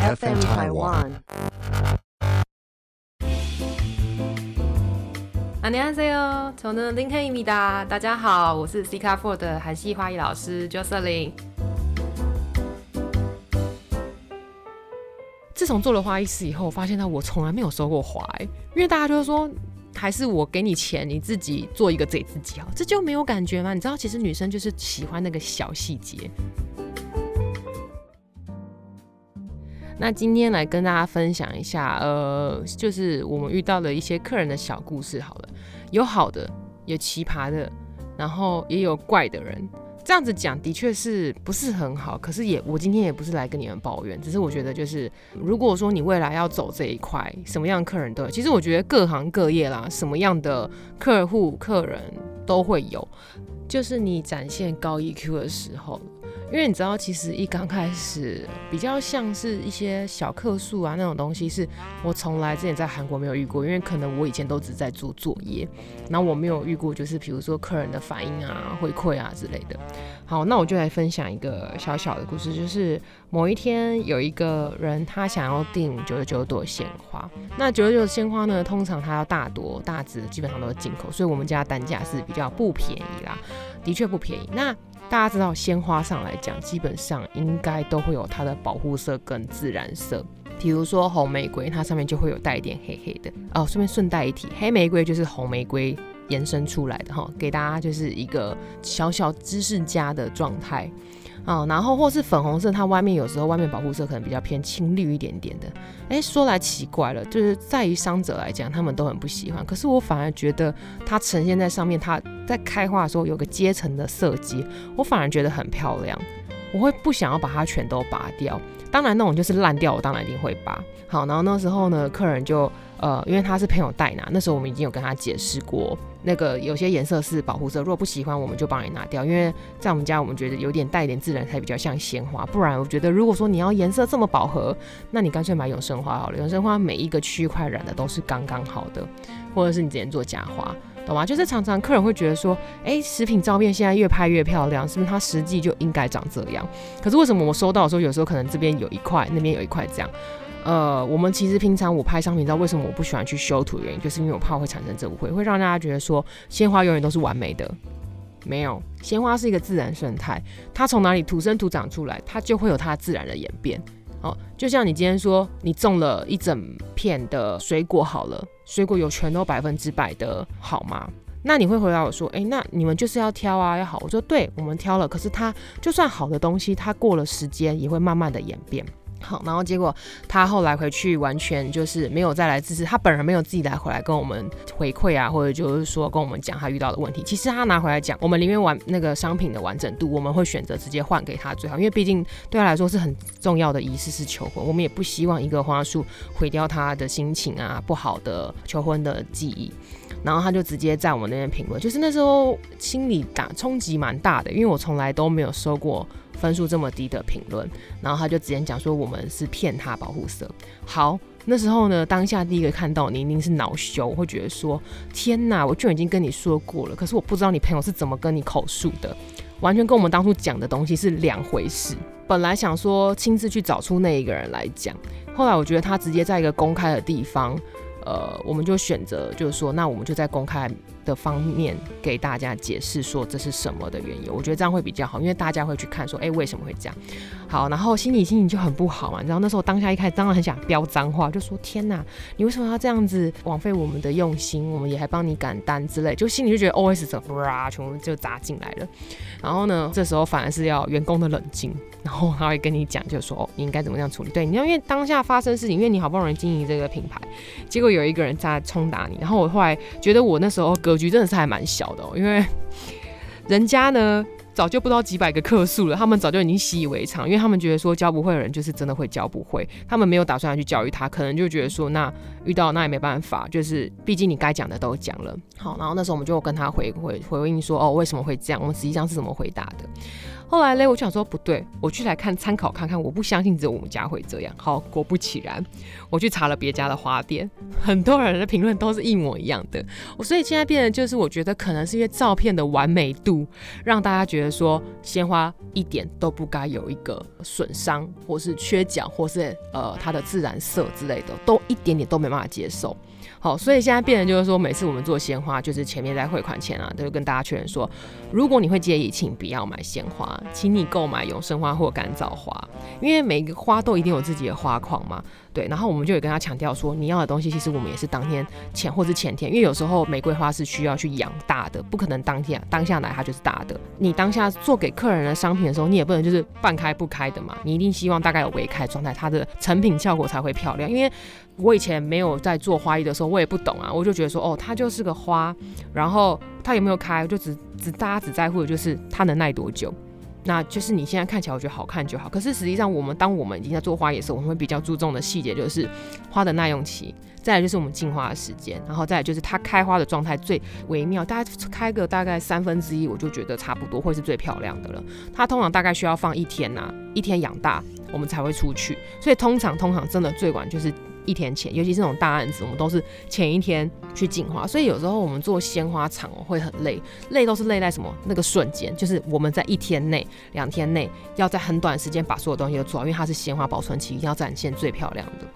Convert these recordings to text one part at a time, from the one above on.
FM Taiwan。안녕하세요，저는링헤입니다。大家好，我是 C 卡 Four 的韩系花艺老师 Jocelyn。自从做了花艺师以后，我发现到我从来没有收过花、欸，因为大家就会说，还是我给你钱，你自己做一个给自己好，这就没有感觉吗？你知道，其实女生就是喜欢那个小细节。 那今天来跟大家分享一下，呃，就是我们遇到的一些客人的小故事。好了，有好的，有奇葩的，然后也有怪的人。这样子讲的确是不是很好，可是也我今天也不是来跟你们抱怨，只是我觉得就是如果说你未来要走这一块，什么样客人都有。其实我觉得各行各业啦，什么样的客户客人都会有，就是你展现高 EQ 的时候。因为你知道，其实一刚开始比较像是一些小客数啊那种东西，是我从来之前在韩国没有遇过，因为可能我以前都只在做作业，然后我没有遇过，就是比如说客人的反应啊、回馈啊之类的。好，那我就来分享一个小小的故事，就是某一天有一个人他想要订九十九朵鲜花，那九十九朵鲜花呢，通常它要大朵大枝，基本上都是进口，所以我们家单价是比较不便宜啦，的确不便宜。那大家知道，鲜花上来讲，基本上应该都会有它的保护色跟自然色。比如说红玫瑰，它上面就会有带一点黑黑的哦。顺便顺带一提，黑玫瑰就是红玫瑰延伸出来的哈，给大家就是一个小小知识家的状态。啊，然后或是粉红色，它外面有时候外面保护色可能比较偏青绿一点点的。哎，说来奇怪了，就是在于伤者来讲，他们都很不喜欢。可是我反而觉得它呈现在上面，它在开花的时候有个阶层的设计，我反而觉得很漂亮。我会不想要把它全都拔掉。当然那种就是烂掉，我当然一定会拔。好，然后那时候呢，客人就呃，因为他是朋友代拿，那时候我们已经有跟他解释过。那个有些颜色是保护色，如果不喜欢，我们就帮你拿掉。因为在我们家，我们觉得有点带点自然才比较像鲜花。不然，我觉得如果说你要颜色这么饱和，那你干脆买永生花好了。永生花每一个区块染的都是刚刚好的，或者是你直接做假花，懂吗？就是常常客人会觉得说，哎，食品照片现在越拍越漂亮，是不是它实际就应该长这样？可是为什么我收到的时候，有时候可能这边有一块，那边有一块这样？呃，我们其实平常我拍商品照，为什么我不喜欢去修图？原因就是因为我怕会产生这误会，会让大家觉得说鲜花永远都是完美的。没有，鲜花是一个自然生态，它从哪里土生土长出来，它就会有它自然的演变。哦，就像你今天说你种了一整片的水果好了，水果有全都百分之百的好吗？那你会回答我说，哎，那你们就是要挑啊，要好。我说对，我们挑了，可是它就算好的东西，它过了时间也会慢慢的演变。好，然后结果他后来回去完全就是没有再来支持，他本人没有自己来回来跟我们回馈啊，或者就是说跟我们讲他遇到的问题。其实他拿回来讲，我们里面完那个商品的完整度，我们会选择直接换给他最好，因为毕竟对他来说是很重要的仪式是求婚，我们也不希望一个花束毁掉他的心情啊，不好的求婚的记忆。然后他就直接在我们那边评论，就是那时候心里打冲击蛮大的，因为我从来都没有收过。分数这么低的评论，然后他就直接讲说我们是骗他保护色。好，那时候呢，当下第一个看到你一定是恼羞，会觉得说天哪，我就已经跟你说过了，可是我不知道你朋友是怎么跟你口述的，完全跟我们当初讲的东西是两回事。本来想说亲自去找出那一个人来讲，后来我觉得他直接在一个公开的地方。呃，我们就选择，就是说，那我们就在公开的方面给大家解释说这是什么的原因。我觉得这样会比较好，因为大家会去看说，哎，为什么会这样？好，然后心里心情就很不好嘛。然后那时候当下一开始当然很想飙脏话，就说天哪，你为什么要这样子枉费我们的用心？我们也还帮你赶单之类，就心里就觉得 O S 怎么啦，全部就砸进来了。然后呢，这时候反而是要员工的冷静。然后他会跟你讲，就说，你应该怎么样处理？对，你要因为当下发生事情，因为你好不容易经营这个品牌，结果有一个人在冲打你。然后我后来觉得我那时候格局真的是还蛮小的，哦，因为 人家呢早就不知道几百个客数了，他们早就已经习以为常，因为他们觉得说教不会的人就是真的会教不会，他们没有打算要去教育他，可能就觉得说那遇到那也没办法，就是毕竟你该讲的都讲了。好，然后那时候我们就跟他回回回应说哦，为什么会这样？我们实际上是怎么回答的？后来嘞，我就想说不对，我去来看参考看看，我不相信只有我们家会这样。好，果不其然，我去查了别家的花店，很多人的评论都是一模一样的。我所以现在变得就是，我觉得可能是因为照片的完美度，让大家觉得说鲜花一点都不该有一个损伤，或是缺角，或是呃它的自然色之类的，都一点点都没办法接受。好，所以现在变成就是说，每次我们做鲜花，就是前面在汇款前啊，都跟大家确认说，如果你会介意，请不要买鲜花，请你购买永生花或干燥花，因为每个花都一定有自己的花况嘛。对，然后我们就有跟他强调说，你要的东西其实我们也是当天前或是前天，因为有时候玫瑰花是需要去养大的，不可能当天当下来它就是大的。你当下做给客人的商品的时候，你也不能就是半开不开的嘛，你一定希望大概有微开状态，它的成品效果才会漂亮。因为我以前没有在做花艺的时候，我也不懂啊，我就觉得说，哦，它就是个花，然后它有没有开，就只只大家只在乎的就是它能耐多久。那就是你现在看起来我觉得好看就好，可是实际上我们当我们已经在做花野时，我们会比较注重的细节就是花的耐用期，再来就是我们进花的时间，然后再来就是它开花的状态最微妙，大概开个大概三分之一，我就觉得差不多会是最漂亮的了。它通常大概需要放一天呐，一天养大我们才会出去，所以通常通常真的最晚就是。一天前，尤其是那种大案子，我们都是前一天去进花，所以有时候我们做鲜花厂会很累，累都是累在什么那个瞬间，就是我们在一天内、两天内要在很短时间把所有东西都做好，因为它是鲜花保存期，一定要展现最漂亮的。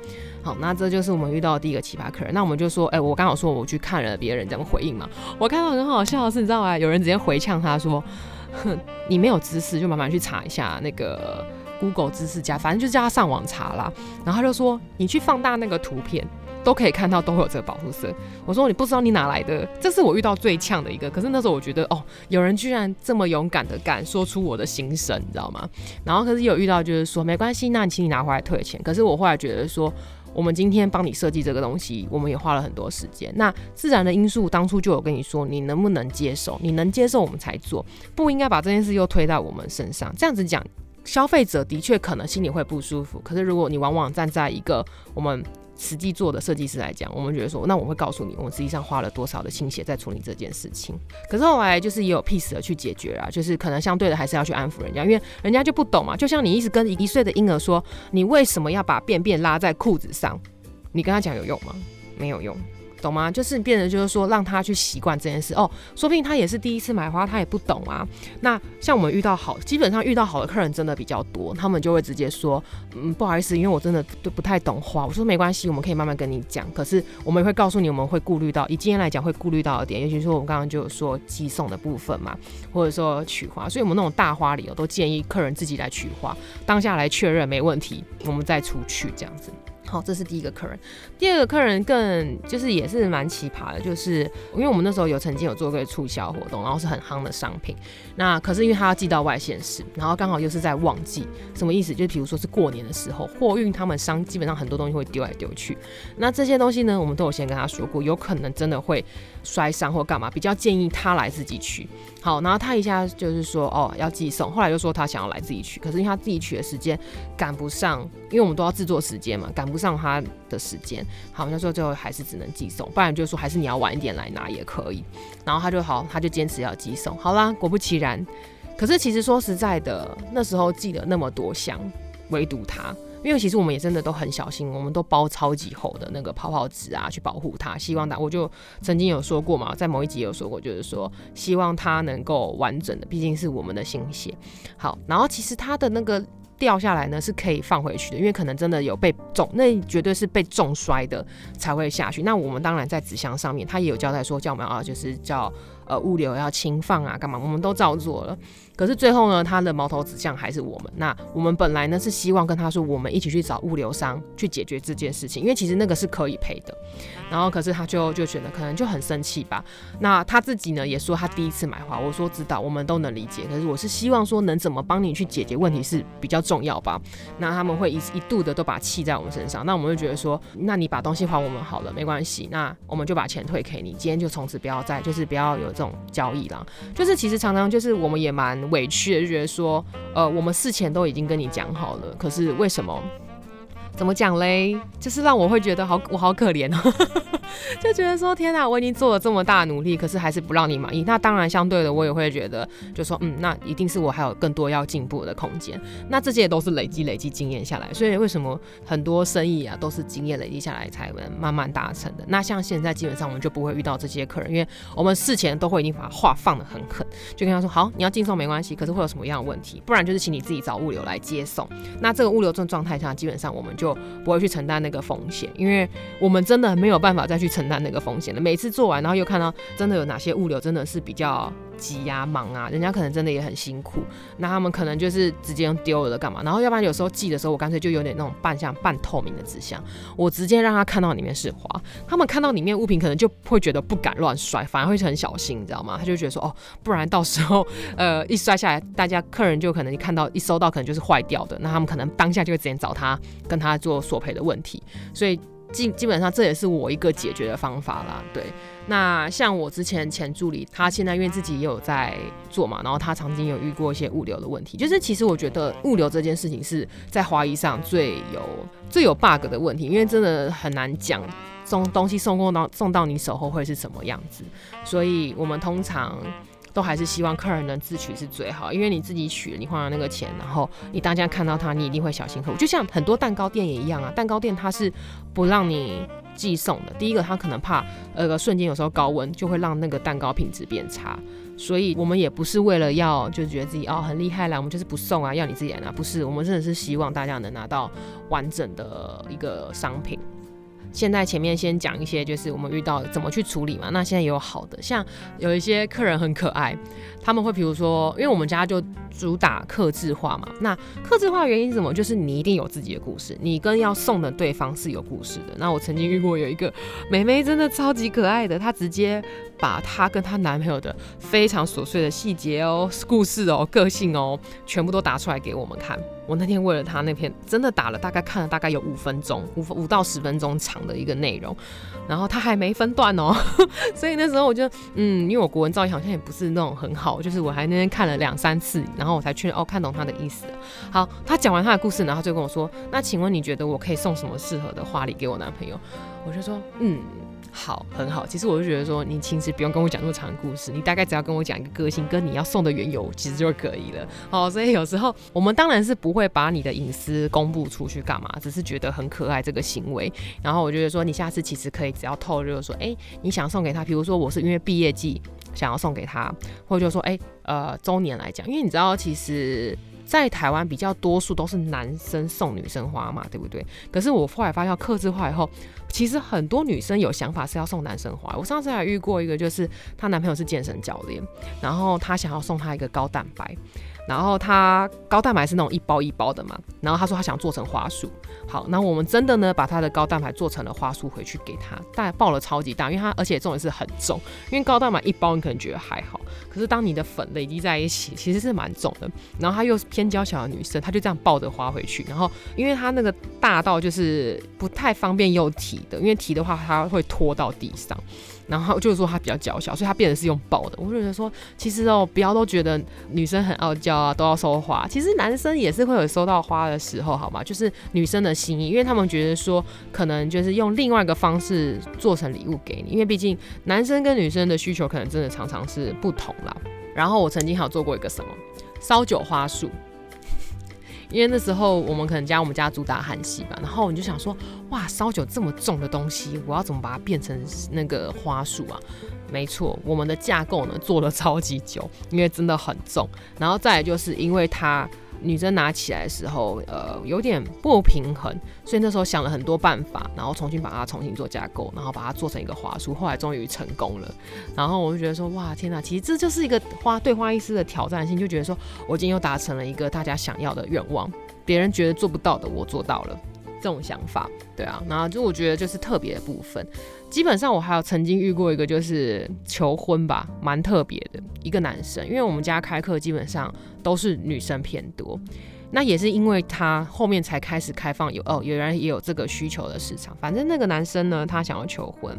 好，那这就是我们遇到的第一个奇葩客人。那我们就说，哎，我刚好说我去看了别人怎么回应嘛，我看到很好笑的是，你知道吗？有人直接回呛他说，哼，你没有知识就慢慢去查一下那个。Google 知识家，反正就叫他上网查啦。然后他就说：“你去放大那个图片，都可以看到都会有这个保护色。”我说：“你不知道你哪来的？”这是我遇到最呛的一个。可是那时候我觉得，哦，有人居然这么勇敢的敢说出我的心声，你知道吗？然后可是有遇到就是说没关系，那你请你拿回来退钱。可是我后来觉得说，我们今天帮你设计这个东西，我们也花了很多时间。那自然的因素当初就有跟你说，你能不能接受？你能接受我们才做，不应该把这件事又推到我们身上。这样子讲。消费者的确可能心里会不舒服，可是如果你往往站在一个我们实际做的设计师来讲，我们觉得说，那我会告诉你，我们实际上花了多少的心血在处理这件事情。可是后来就是也有 peace 的去解决啊，就是可能相对的还是要去安抚人家，因为人家就不懂嘛。就像你一直跟一岁的婴儿说，你为什么要把便便拉在裤子上？你跟他讲有用吗？没有用。懂吗？就是变得就是说，让他去习惯这件事哦。说不定他也是第一次买花，他也不懂啊。那像我们遇到好，基本上遇到好的客人真的比较多，他们就会直接说，嗯，不好意思，因为我真的都不太懂花。我说没关系，我们可以慢慢跟你讲。可是我们也会告诉你，我们会顾虑到，以今天来讲会顾虑到的点，尤其是我们刚刚就有说寄送的部分嘛，或者说取花，所以我们那种大花里哦，都建议客人自己来取花，当下来确认没问题，我们再出去这样子。好，这是第一个客人。第二个客人更就是也是蛮奇葩的，就是因为我们那时候有曾经有做过促销活动，然后是很夯的商品。那可是因为他要寄到外县市，然后刚好又是在旺季，什么意思？就比如说是过年的时候，货运他们商基本上很多东西会丢来丢去。那这些东西呢，我们都有先跟他说过，有可能真的会摔伤或干嘛，比较建议他来自己取。好，然后他一下就是说哦要寄送，后来又说他想要来自己取，可是因为他自己取的时间赶不上，因为我们都要制作时间嘛，赶不上他的时间。好，那时候最后还是只能寄送，不然就说还是你要晚一点来拿也可以。然后他就好，他就坚持要寄送。好啦，果不其然，可是其实说实在的，那时候寄了那么多箱，唯独他。因为其实我们也真的都很小心，我们都包超级厚的那个泡泡纸啊，去保护它。希望它，我就曾经有说过嘛，在某一集有说过，就是说希望它能够完整的，毕竟是我们的心血。好，然后其实它的那个掉下来呢是可以放回去的，因为可能真的有被重，那绝对是被重摔的才会下去。那我们当然在纸箱上面，它也有交代说叫我们啊，就是叫呃物流要轻放啊，干嘛，我们都照做了。可是最后呢，他的矛头指向还是我们。那我们本来呢是希望跟他说，我们一起去找物流商去解决这件事情，因为其实那个是可以赔的。然后可是他就就觉得可能就很生气吧。那他自己呢也说他第一次买花，我说知道，我们都能理解。可是我是希望说能怎么帮你去解决问题是比较重要吧。那他们会一一度的都把气在我们身上，那我们就觉得说，那你把东西还我们好了，没关系，那我们就把钱退给你，今天就从此不要再就是不要有这种交易了。就是其实常常就是我们也蛮。委屈的就觉得说，呃，我们事前都已经跟你讲好了，可是为什么怎么讲嘞？就是让我会觉得好，我好可怜哦，就觉得说天哪，我已经做了这么大努力，可是还是不让你满意。那当然，相对的，我也会觉得，就说嗯，那一定是我还有更多要进步的空间。那这些也都是累积累积经验下来，所以为什么很多生意啊，都是经验累积下来才能慢慢达成的。那像现在基本上我们就不会遇到这些客人，因为我们事前都会已经把话放得很狠，就跟他说好，你要进送没关系，可是会有什么样的问题？不然就是请你自己找物流来接送。那这个物流这种状态下，基本上我们就就不会去承担那个风险，因为我们真的没有办法再去承担那个风险了。每次做完，然后又看到真的有哪些物流真的是比较急呀、忙啊，人家可能真的也很辛苦，那他们可能就是直接用丢了的干嘛？然后要不然有时候寄的时候，我干脆就有点那种半像半透明的纸箱，我直接让他看到里面是花，他们看到里面物品可能就会觉得不敢乱摔，反而会很小心，你知道吗？他就觉得说哦，不然到时候呃一摔下来，大家客人就可能一看到一收到可能就是坏掉的，那他们可能当下就会直接找他跟他。做索赔的问题，所以基基本上这也是我一个解决的方法啦。对，那像我之前前助理，他现在因为自己也有在做嘛，然后他曾经有遇过一些物流的问题，就是其实我觉得物流这件事情是在华谊上最有最有 bug 的问题，因为真的很难讲送东西送过到送到你手后会是什么样子，所以我们通常。都还是希望客人能自取是最好，因为你自己取了，你花了那个钱，然后你当家看到它，你一定会小心呵护。就像很多蛋糕店也一样啊，蛋糕店它是不让你寄送的。第一个，它可能怕呃瞬间有时候高温就会让那个蛋糕品质变差，所以我们也不是为了要就觉得自己哦很厉害啦，我们就是不送啊，要你自己来拿。不是，我们真的是希望大家能拿到完整的一个商品。现在前面先讲一些，就是我们遇到怎么去处理嘛。那现在也有好的，像有一些客人很可爱，他们会比如说，因为我们家就主打克制化嘛。那克制化原因是什么？就是你一定有自己的故事，你跟要送的对方是有故事的。那我曾经遇过有一个妹妹，真的超级可爱的，她直接把她跟她男朋友的非常琐碎的细节哦、故事哦、个性哦，全部都打出来给我们看。我那天为了她那篇，真的打了大概看了大概有五分钟，五五到十分钟长的一个内容，然后她还没分段哦，所以那时候我就嗯，因为我国文造诣好像也不是那种很好，就是我还那天看了两三次，然后我才确认哦看懂他的意思。好，他讲完他的故事，然后就跟我说，那请问你觉得我可以送什么适合的花礼给我男朋友？我就说嗯。好，很好。其实我就觉得说，你其实不用跟我讲那么长的故事，你大概只要跟我讲一个个性跟你要送的缘由，其实就可以了。好，所以有时候我们当然是不会把你的隐私公布出去干嘛，只是觉得很可爱这个行为。然后我觉得说，你下次其实可以只要透露说，哎，你想送给他，比如说我是因为毕业季想要送给他，或者就说，哎，呃，周年来讲，因为你知道其实。在台湾比较多数都是男生送女生花嘛，对不对？可是我后来发现，克制化以后，其实很多女生有想法是要送男生花。我上次还遇过一个，就是她男朋友是健身教练，然后她想要送她一个高蛋白。然后它高蛋白是那种一包一包的嘛，然后他说他想做成花束，好，那我们真的呢把他的高蛋白做成了花束回去给他，但爆了超级大，因为它而且重点是很重，因为高蛋白一包你可能觉得还好，可是当你的粉累积在一起，其实是蛮重的。然后她又是偏娇小的女生，她就这样抱着花回去，然后因为她那个大到就是不太方便又提的，因为提的话它会拖到地上。然后就是说它比较娇小，所以它变得是用抱的。我就觉得说，其实哦，不要都觉得女生很傲娇啊，都要收花。其实男生也是会有收到花的时候，好吗？就是女生的心意，因为他们觉得说，可能就是用另外一个方式做成礼物给你，因为毕竟男生跟女生的需求可能真的常常是不同啦。然后我曾经还有做过一个什么烧酒花束。因为那时候我们可能家我们家主打韩系吧，然后你就想说，哇，烧酒这么重的东西，我要怎么把它变成那个花束啊？没错，我们的架构呢做了 超级久，因为真的很重，然后再来就是因为它。女生拿起来的时候，呃，有点不平衡，所以那时候想了很多办法，然后重新把它重新做架构，然后把它做成一个花束，后来终于成功了。然后我就觉得说，哇，天哪，其实这就是一个花对花艺师的挑战性，就觉得说我今天又达成了一个大家想要的愿望，别人觉得做不到的，我做到了，这种想法，对啊，然后就我觉得就是特别的部分。基本上我还有曾经遇过一个就是求婚吧，蛮特别的一个男生，因为我们家开课基本上都是女生偏多，那也是因为他后面才开始开放有哦，有人也有这个需求的市场。反正那个男生呢，他想要求婚，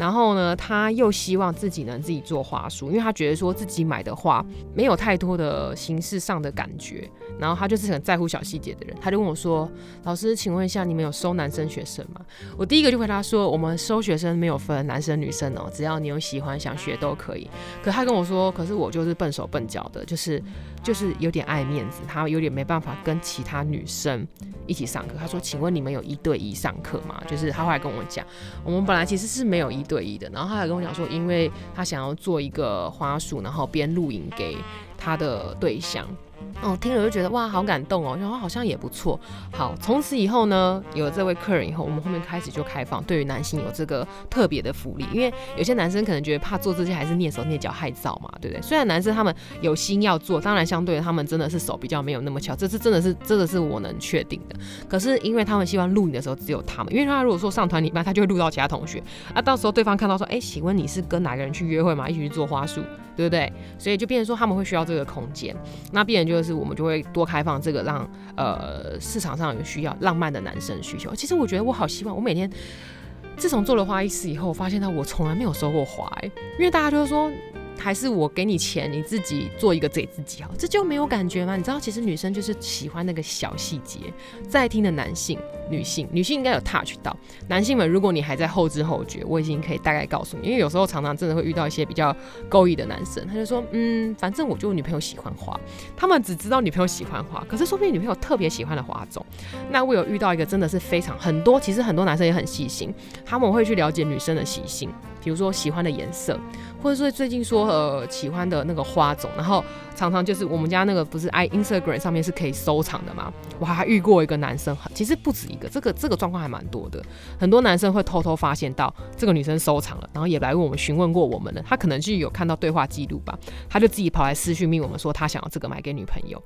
然后呢，他又希望自己能自己做花束，因为他觉得说自己买的花没有太多的形式上的感觉，然后他就是很在乎小细节的人。他就问我说：“老师，请问一下，你们有收男生学生吗？”我第一个就回答说：“我们收学生没有分男生女生哦，只要你有喜欢想学都可以。”可他跟我说：“可是我就是笨手笨脚的，就是就是有点爱面子，他有点没办法跟其他女生一起上课。”他说：“请问你们有一对一上课吗？”就是他后来跟我讲，我们本来其实是没有一对弈的，然后他还跟我讲说，因为他想要做一个花束，然后边录影给他的对象。哦，听了就觉得哇，好感动哦，然后好像也不错。好，从此以后呢，有了这位客人以后，我们后面开始就开放，对于男性有这个特别的福利，因为有些男生可能觉得怕做这些还是蹑手蹑脚害臊嘛，对不对？虽然男生他们有心要做，当然相对他们真的是手比较没有那么巧，这是真的是真的是我能确定的。可是因为他们希望录影的时候只有他们，因为他如果说上团礼拜，他就会录到其他同学，啊，到时候对方看到说，哎，请问你是跟哪个人去约会吗？一起去做花束，对不对？所以就变成说他们会需要这个空间，那必然就是我们就会。多开放这个，让呃市场上有需要浪漫的男生需求。其实我觉得我好希望，我每天自从做了花艺师以后，发现到我从来没有收过花，因为大家就是说。还是我给你钱，你自己做一个给自己好，这就没有感觉吗？你知道，其实女生就是喜欢那个小细节。在听的男性、女性，女性应该有 touch 到。男性们，如果你还在后知后觉，我已经可以大概告诉你，因为有时候常常真的会遇到一些比较勾引的男生，他就说，嗯，反正我就女朋友喜欢花，他们只知道女朋友喜欢花，可是说不定女朋友特别喜欢的花种。那我有遇到一个真的是非常很多，其实很多男生也很细心，他们会去了解女生的习性，比如说喜欢的颜色。或者说最近说呃喜欢的那个花种，然后常常就是我们家那个不是 i Instagram 上面是可以收藏的嘛？我还遇过一个男生，其实不止一个，这个这个状况还蛮多的。很多男生会偷偷发现到这个女生收藏了，然后也来问我们询问过我们的，他可能就有看到对话记录吧，他就自己跑来私讯命我们说他想要这个买给女朋友。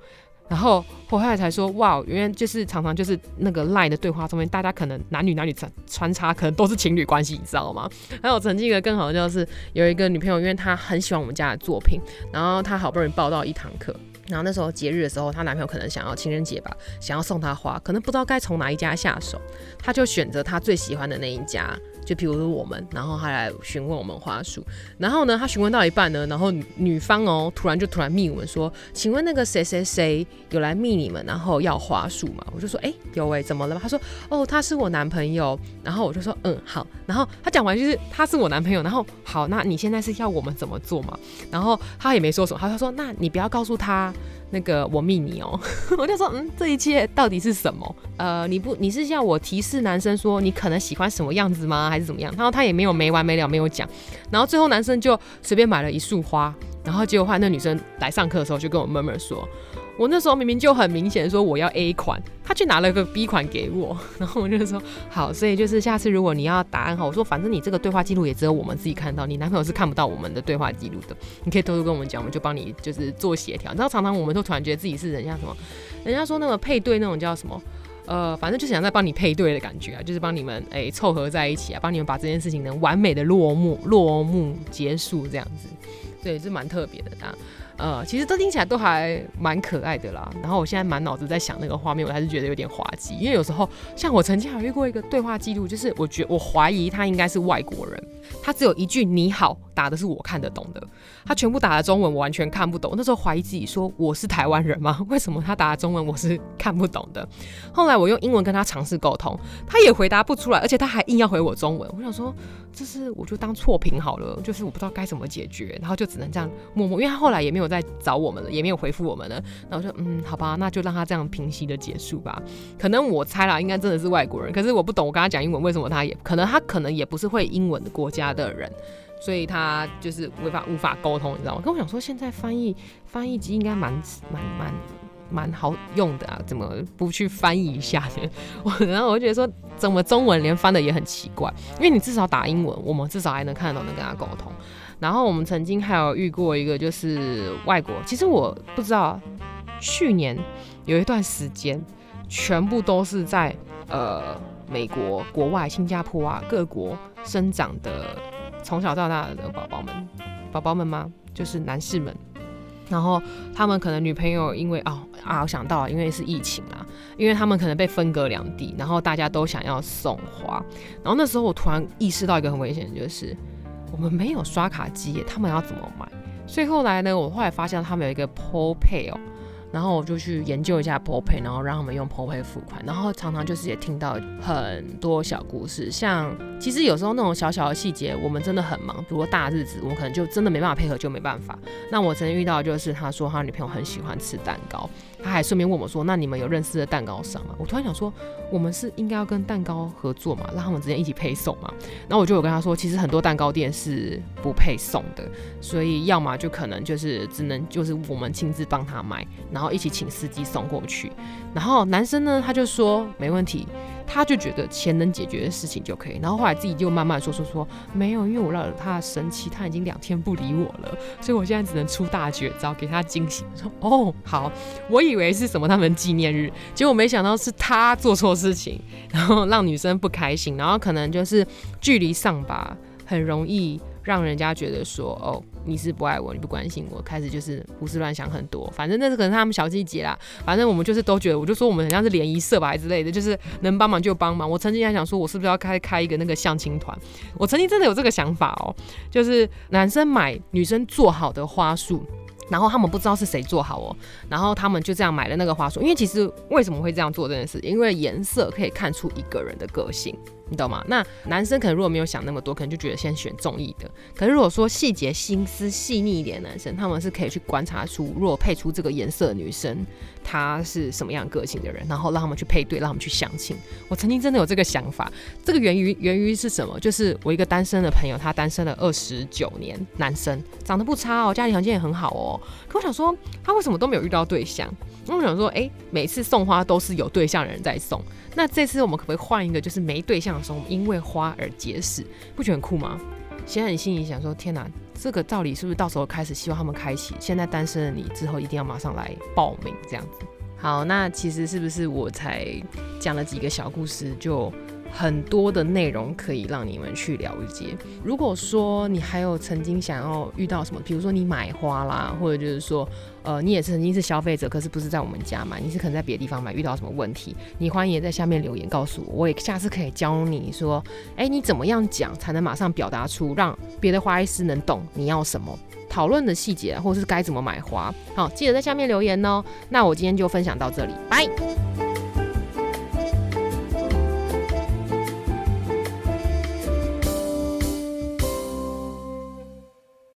然后我后来才说，哇，原来就是常常就是那个赖的对话中面，大家可能男女男女穿穿插，可能都是情侣关系，你知道吗？还有曾经一个更好的就是有一个女朋友，因为她很喜欢我们家的作品，然后她好不容易报到一堂课，然后那时候节日的时候，她男朋友可能想要情人节吧，想要送她花，可能不知道该从哪一家下手，她就选择她最喜欢的那一家。就比如说我们，然后他来询问我们花束，然后呢，他询问到一半呢，然后女方哦，突然就突然密我们说，请问那个谁谁谁有来密你们，然后要花束吗？我就说，哎，有哎，怎么了？他说，哦，他是我男朋友，然后我就说，嗯，好，然后他讲完就是他是我男朋友，然后好，那你现在是要我们怎么做嘛？然后他也没说什么，他说，那你不要告诉他。那个我密你哦，我就说嗯，这一切到底是什么？呃，你不你是要我提示男生说你可能喜欢什么样子吗？还是怎么样？然后他也没有没完没了没有讲，然后最后男生就随便买了一束花，然后结果换那女生来上课的时候就跟我妹妹说。我那时候明明就很明显说我要 A 款，他去拿了个 B 款给我，然后我就说好，所以就是下次如果你要答案哈，我说反正你这个对话记录也只有我们自己看到，你男朋友是看不到我们的对话记录的，你可以偷偷跟我们讲，我们就帮你就是做协调。你知道常常我们都突然觉得自己是人家什么，人家说那个配对那种叫什么，呃，反正就想在帮你配对的感觉啊，就是帮你们哎凑合在一起啊，帮你们把这件事情能完美的落幕落幕结束这样子，对，是蛮特别的啊。呃，其实都听起来都还蛮可爱的啦。然后我现在满脑子在想那个画面，我还是觉得有点滑稽。因为有时候，像我曾经还遇过一个对话记录，就是我觉我怀疑他应该是外国人，他只有一句你好。打的是我看得懂的，他全部打的中文我完全看不懂。那时候怀疑自己说我是台湾人吗？为什么他打的中文我是看不懂的？后来我用英文跟他尝试沟通，他也回答不出来，而且他还硬要回我中文。我想说，这是我就当错评好了，就是我不知道该怎么解决，然后就只能这样默默，因为他后来也没有再找我们了，也没有回复我们了。然后我说，嗯，好吧，那就让他这样平息的结束吧。可能我猜啦，应该真的是外国人，可是我不懂，我跟他讲英文，为什么他也可能他可能也不是会英文的国家的人。所以他就是无法无法沟通，你知道吗？跟我想说，现在翻译翻译机应该蛮蛮蛮蛮好用的啊，怎么不去翻译一下呢？我 然后我就觉得说，怎么中文连翻的也很奇怪，因为你至少打英文，我们至少还能看得懂，能跟他沟通。然后我们曾经还有遇过一个，就是外国，其实我不知道，去年有一段时间，全部都是在呃美国、国外、新加坡啊各国生长的。从小到大的宝宝们，宝宝们吗？就是男士们，然后他们可能女朋友因为哦啊，我想到了，因为是疫情啊，因为他们可能被分隔两地，然后大家都想要送花，然后那时候我突然意识到一个很危险，就是我们没有刷卡机，他们要怎么买？所以后来呢，我后来发现他们有一个 PO Pay 哦。然后我就去研究一下 p o Pay，然后让他们用 p o Pay 付款，然后常常就是也听到很多小故事，像其实有时候那种小小的细节，我们真的很忙，比如大日子，我们可能就真的没办法配合，就没办法。那我曾经遇到就是他说他女朋友很喜欢吃蛋糕，他还顺便问我说，那你们有认识的蛋糕商吗？我突然想说，我们是应该要跟蛋糕合作嘛，让他们之间一起配送嘛。然后我就有跟他说，其实很多蛋糕店是不配送的，所以要么就可能就是只能就是我们亲自帮他买，然后一起请司机送过去，然后男生呢，他就说没问题，他就觉得钱能解决的事情就可以。然后后来自己就慢慢说说说没有，因为我让他生气，他已经两天不理我了，所以我现在只能出大绝招给他惊喜。说哦好，我以为是什么他们纪念日，结果没想到是他做错事情，然后让女生不开心，然后可能就是距离上吧，很容易。让人家觉得说哦，你是不爱我，你不关心我，开始就是胡思乱想很多。反正那是可能他们小细节啦。反正我们就是都觉得，我就说我们很像是联谊社吧之类的，就是能帮忙就帮忙。我曾经还想说，我是不是要开开一个那个相亲团？我曾经真的有这个想法哦，就是男生买女生做好的花束，然后他们不知道是谁做好哦，然后他们就这样买了那个花束。因为其实为什么会这样做这件事？因为颜色可以看出一个人的个性。你懂吗？那男生可能如果没有想那么多，可能就觉得先选中意的。可是如果说细节心思细腻一点的男生，他们是可以去观察出，如果配出这个颜色的女生，她是什么样个性的人，然后让他们去配对，让他们去相亲。我曾经真的有这个想法，这个源于源于是什么？就是我一个单身的朋友，他单身了二十九年，男生长得不差哦，家里条件也很好哦。可我想说，他为什么都没有遇到对象？我想说，哎，每次送花都是有对象的人在送。那这次我们可不可以换一个，就是没对象的时候，因为花而结识，不觉得很酷吗？现在你心里想说，天哪，这个道理是不是到时候开始希望他们开启？现在单身的你之后一定要马上来报名这样子。好，那其实是不是我才讲了几个小故事就？很多的内容可以让你们去了解。如果说你还有曾经想要遇到什么，比如说你买花啦，或者就是说，呃，你也曾经是消费者，可是不是在我们家买，你是可能在别的地方买，遇到什么问题，你欢迎也在下面留言告诉我，我也下次可以教你说，哎，你怎么样讲才能马上表达出让别的花艺师能懂你要什么，讨论的细节，或者是该怎么买花。好，记得在下面留言哦。那我今天就分享到这里，拜。